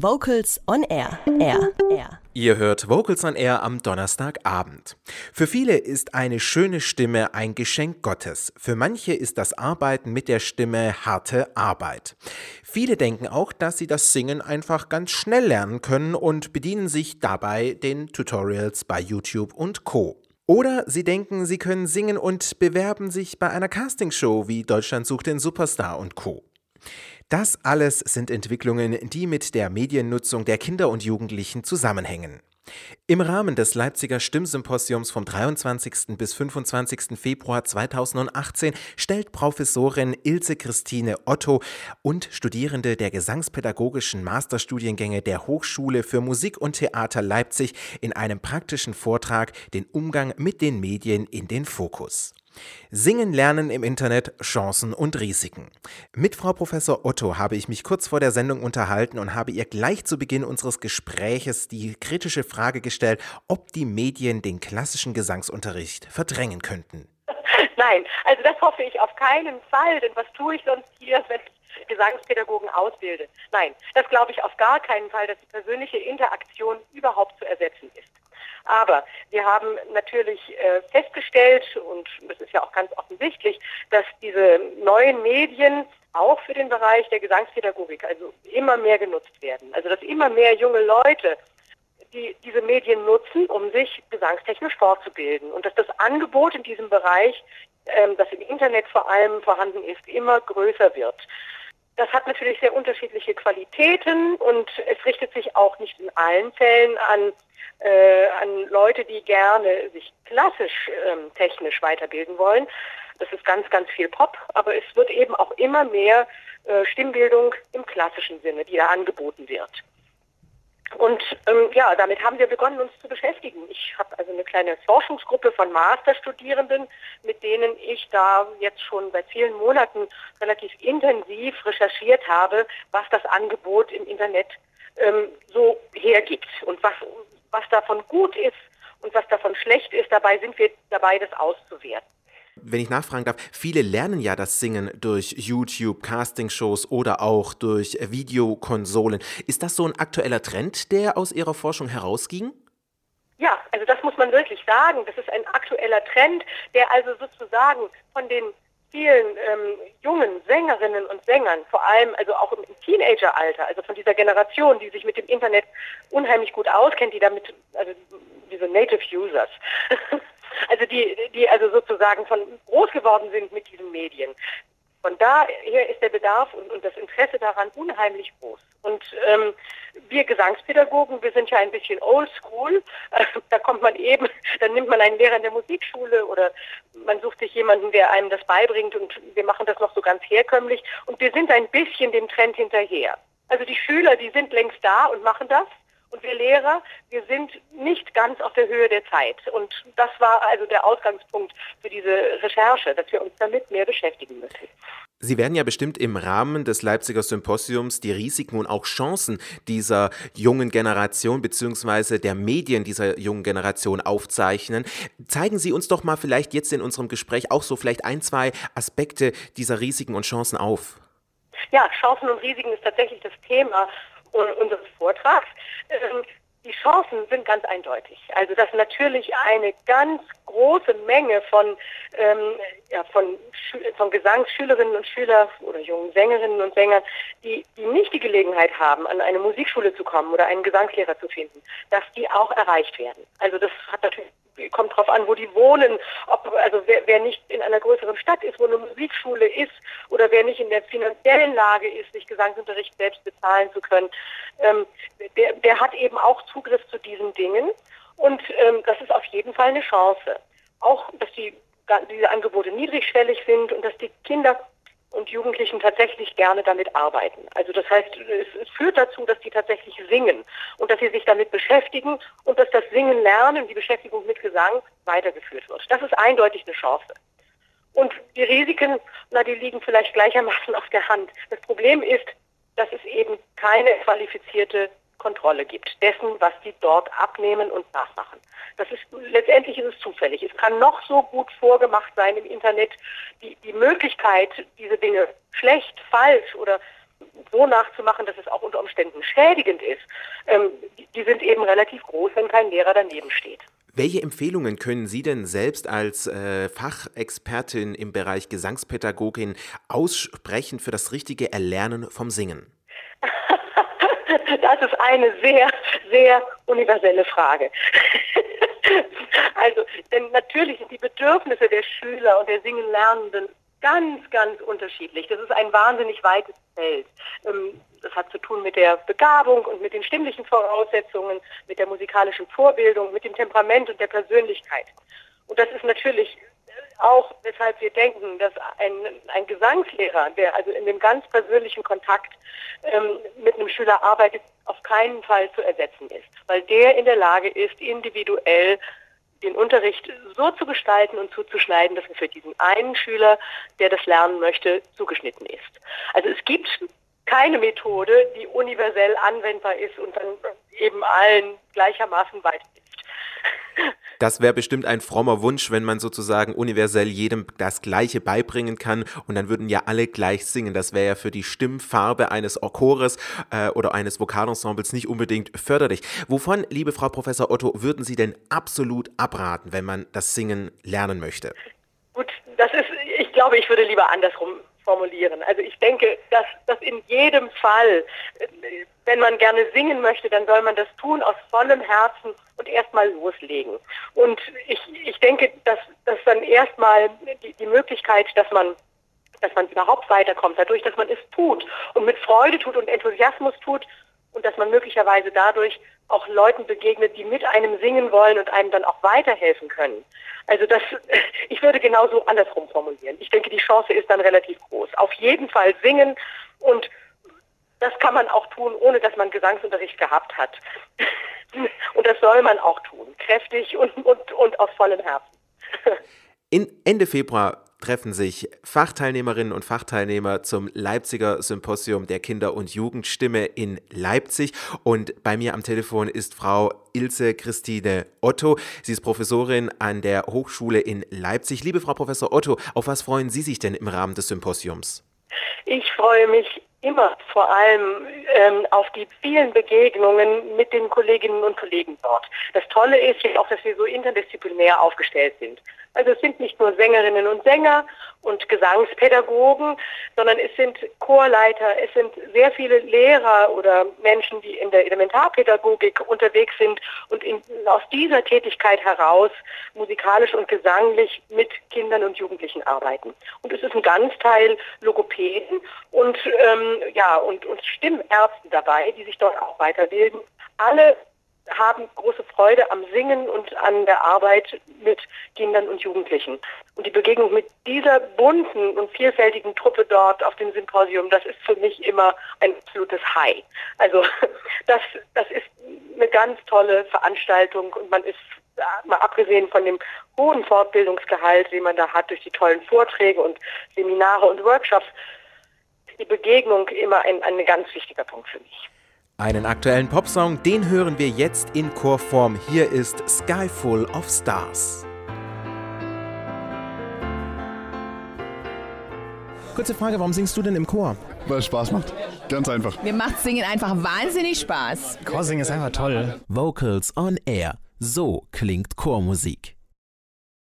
Vocals on Air. Air. Air. Ihr hört Vocals on Air am Donnerstagabend. Für viele ist eine schöne Stimme ein Geschenk Gottes. Für manche ist das Arbeiten mit der Stimme harte Arbeit. Viele denken auch, dass sie das Singen einfach ganz schnell lernen können und bedienen sich dabei den Tutorials bei YouTube und Co. Oder sie denken, sie können singen und bewerben sich bei einer Castingshow wie Deutschland sucht den Superstar und Co. Das alles sind Entwicklungen, die mit der Mediennutzung der Kinder und Jugendlichen zusammenhängen. Im Rahmen des Leipziger Stimmsymposiums vom 23. bis 25. Februar 2018 stellt Professorin Ilse Christine Otto und Studierende der gesangspädagogischen Masterstudiengänge der Hochschule für Musik und Theater Leipzig in einem praktischen Vortrag den Umgang mit den Medien in den Fokus. Singen lernen im Internet, Chancen und Risiken. Mit Frau Professor Otto habe ich mich kurz vor der Sendung unterhalten und habe ihr gleich zu Beginn unseres Gespräches die kritische Frage gestellt, ob die Medien den klassischen Gesangsunterricht verdrängen könnten. Nein, also das hoffe ich auf keinen Fall, denn was tue ich sonst hier, wenn ich Gesangspädagogen ausbilde? Nein, das glaube ich auf gar keinen Fall, dass die persönliche Interaktion überhaupt zu ersetzen ist. Aber wir haben natürlich äh, festgestellt, und das ist ja auch ganz offensichtlich, dass diese neuen Medien auch für den Bereich der Gesangspädagogik also immer mehr genutzt werden. Also dass immer mehr junge Leute die diese Medien nutzen, um sich gesangstechnisch fortzubilden. Und dass das Angebot in diesem Bereich, ähm, das im Internet vor allem vorhanden ist, immer größer wird. Das hat natürlich sehr unterschiedliche Qualitäten und es richtet sich auch nicht in allen Fällen an äh, an Leute, die gerne sich klassisch ähm, technisch weiterbilden wollen. Das ist ganz, ganz viel Pop, aber es wird eben auch immer mehr äh, Stimmbildung im klassischen Sinne, die da angeboten wird. Und ähm, ja, damit haben wir begonnen, uns zu beschäftigen. Ich habe also eine kleine Forschungsgruppe von Masterstudierenden, mit denen ich da jetzt schon seit vielen Monaten relativ intensiv recherchiert habe, was das Angebot im Internet ähm, so hergibt und was, was davon gut ist und was davon schlecht ist. Dabei sind wir dabei, das auszuwerten. Wenn ich nachfragen darf, viele lernen ja das Singen durch YouTube, Castingshows oder auch durch Videokonsolen. Ist das so ein aktueller Trend, der aus Ihrer Forschung herausging? Ja, also das muss man wirklich sagen. Das ist ein aktueller Trend, der also sozusagen von den vielen ähm, jungen Sängerinnen und Sängern, vor allem also auch im Teenageralter, also von dieser Generation, die sich mit dem Internet unheimlich gut auskennt, die damit, also diese Native Users, also die, die also sozusagen von groß geworden sind mit diesen Medien. Von daher ist der Bedarf und, und das Interesse daran unheimlich groß. Und ähm, wir Gesangspädagogen, wir sind ja ein bisschen oldschool. Da kommt man eben, dann nimmt man einen Lehrer in der Musikschule oder man sucht sich jemanden, der einem das beibringt und wir machen das noch so ganz herkömmlich. Und wir sind ein bisschen dem Trend hinterher. Also die Schüler, die sind längst da und machen das. Und wir Lehrer, wir sind nicht ganz auf der Höhe der Zeit. Und das war also der Ausgangspunkt für diese Recherche, dass wir uns damit mehr beschäftigen müssen. Sie werden ja bestimmt im Rahmen des Leipziger Symposiums die Risiken und auch Chancen dieser jungen Generation bzw. der Medien dieser jungen Generation aufzeichnen. Zeigen Sie uns doch mal vielleicht jetzt in unserem Gespräch auch so vielleicht ein, zwei Aspekte dieser Risiken und Chancen auf. Ja, Chancen und Risiken ist tatsächlich das Thema unseres Vortrags. Ähm, die Chancen sind ganz eindeutig. Also dass natürlich eine ganz große Menge von, ähm, ja, von, von Gesangsschülerinnen und Schülern oder jungen Sängerinnen und Sängern, die, die nicht die Gelegenheit haben, an eine Musikschule zu kommen oder einen Gesangslehrer zu finden, dass die auch erreicht werden. Also das hat natürlich kommt drauf an, wo die wohnen, ob also wer, wer nicht in einer größeren Stadt ist, wo eine Musikschule ist oder wer nicht in der finanziellen Lage ist, sich Gesangsunterricht selbst bezahlen zu können, ähm, der, der hat eben auch Zugriff zu diesen Dingen. Und ähm, das ist auf jeden Fall eine Chance. Auch, dass die, diese Angebote niedrigschwellig sind und dass die Kinder und Jugendlichen tatsächlich gerne damit arbeiten. Also das heißt, es, es, führt dazu, dass die tatsächlich singen und dass sie sich damit beschäftigen und dass das Singen lernen, die Beschäftigung mit Gesang weitergeführt wird. Das ist eindeutig eine Chance. Und die Risiken, na, die liegen vielleicht gleichermaßen auf der Hand. Das Problem ist, dass es eben keine qualifizierte Kontrolle gibt dessen, was die dort abnehmen und nachmachen. Das ist letztendlich ist es zufällig. Es kann noch so gut vorgemacht sein im Internet. Die, die Möglichkeit, diese Dinge schlecht, falsch oder so nachzumachen, dass es auch unter Umständen schädigend ist, ähm, die sind eben relativ groß, wenn kein Lehrer daneben steht. Welche Empfehlungen können Sie denn selbst als äh, Fachexpertin im Bereich Gesangspädagogin aussprechen für das richtige Erlernen vom Singen? Das ist eine sehr, sehr universelle Frage. also, denn natürlich sind die Bedürfnisse der Schüler und der Singenlernenden ganz, ganz unterschiedlich. Das ist ein wahnsinnig weites Feld. Ähm, das hat zu tun mit der Begabung und mit den stimmlichen Voraussetzungen, mit der musikalischen Vorbildung, mit dem Temperament und der Persönlichkeit. Und das ist natürlich auch, weshalb wir denken, dass ein, ein Gesangslehrer, der also in dem ganz persönlichen Kontakt ähm, mit einem Schüler arbeitet, auf keinen Fall zu ersetzen ist, weil der in der Lage ist, individuell den Unterricht so zu gestalten und zuzuschneiden, dass er für diesen einen Schüler, der das lernen möchte, zugeschnitten ist. Also es gibt keine Methode, die universell anwendbar ist und dann eben allen gleichermaßen weiterhilft. Das wäre bestimmt ein frommer Wunsch, wenn man sozusagen universell jedem das Gleiche beibringen kann und dann würden ja alle gleich singen. Das wäre ja für die Stimmfarbe eines Chores äh, oder eines Vokalensembles nicht unbedingt förderlich. Wovon, liebe Frau Professor Otto, würden Sie denn absolut abraten, wenn man das Singen lernen möchte? Gut, das ist, ich glaube, ich würde lieber andersrum formulieren. Also ich denke, dass, dass in jedem Fall, wenn man gerne singen möchte, dann soll man das tun aus vollem Herzen und erstmal loslegen. Und ich, ich denke, dass, dass dann erstmal die, die Möglichkeit, dass man dass man überhaupt weiterkommt, dadurch, dass man es tut und mit Freude tut und Enthusiasmus tut und dass man möglicherweise dadurch auch Leuten begegnet, die mit einem singen wollen und einem dann auch weiterhelfen können. Also das, ich würde genauso andersrum formulieren. Ich denke, die Chance ist dann relativ groß. Auf jeden Fall singen und das kann man auch tun, ohne dass man Gesangsunterricht gehabt hat. Und das soll man auch tun, kräftig und, und, und aus vollem Herzen. In Ende Februar treffen sich Fachteilnehmerinnen und Fachteilnehmer zum Leipziger Symposium der Kinder- und Jugendstimme in Leipzig. Und bei mir am Telefon ist Frau Ilse Christine Otto. Sie ist Professorin an der Hochschule in Leipzig. Liebe Frau Professor Otto, auf was freuen Sie sich denn im Rahmen des Symposiums? Ich freue mich immer vor allem ähm, auf die vielen Begegnungen mit den Kolleginnen und Kollegen dort. Das Tolle ist ja auch, dass wir so interdisziplinär aufgestellt sind. Also es sind nicht nur Sängerinnen und Sänger und Gesangspädagogen, sondern es sind Chorleiter, es sind sehr viele Lehrer oder Menschen, die in der Elementarpädagogik unterwegs sind und in, aus dieser Tätigkeit heraus musikalisch und gesanglich mit Kindern und Jugendlichen arbeiten. Und es ist ein Ganzteil Logopäden und ähm, ja und, und Stimmärzte dabei, die sich dort auch weiterbilden. Alle haben große Freude am Singen und an der Arbeit mit Kindern und Jugendlichen. Und die Begegnung mit dieser bunten und vielfältigen Truppe dort auf dem Symposium, das ist für mich immer ein absolutes High. Also das, das ist eine ganz tolle Veranstaltung und man ist mal abgesehen von dem hohen Fortbildungsgehalt, den man da hat durch die tollen Vorträge und Seminare und Workshops, die Begegnung immer ein, ein ganz wichtiger Punkt für mich. Einen aktuellen Popsong, den hören wir jetzt in Chorform. Hier ist Sky Full of Stars. Kurze Frage, warum singst du denn im Chor? Weil es Spaß macht. Ganz einfach. Mir macht Singen einfach wahnsinnig Spaß. Chorsingen ist einfach toll. Vocals on Air. So klingt Chormusik.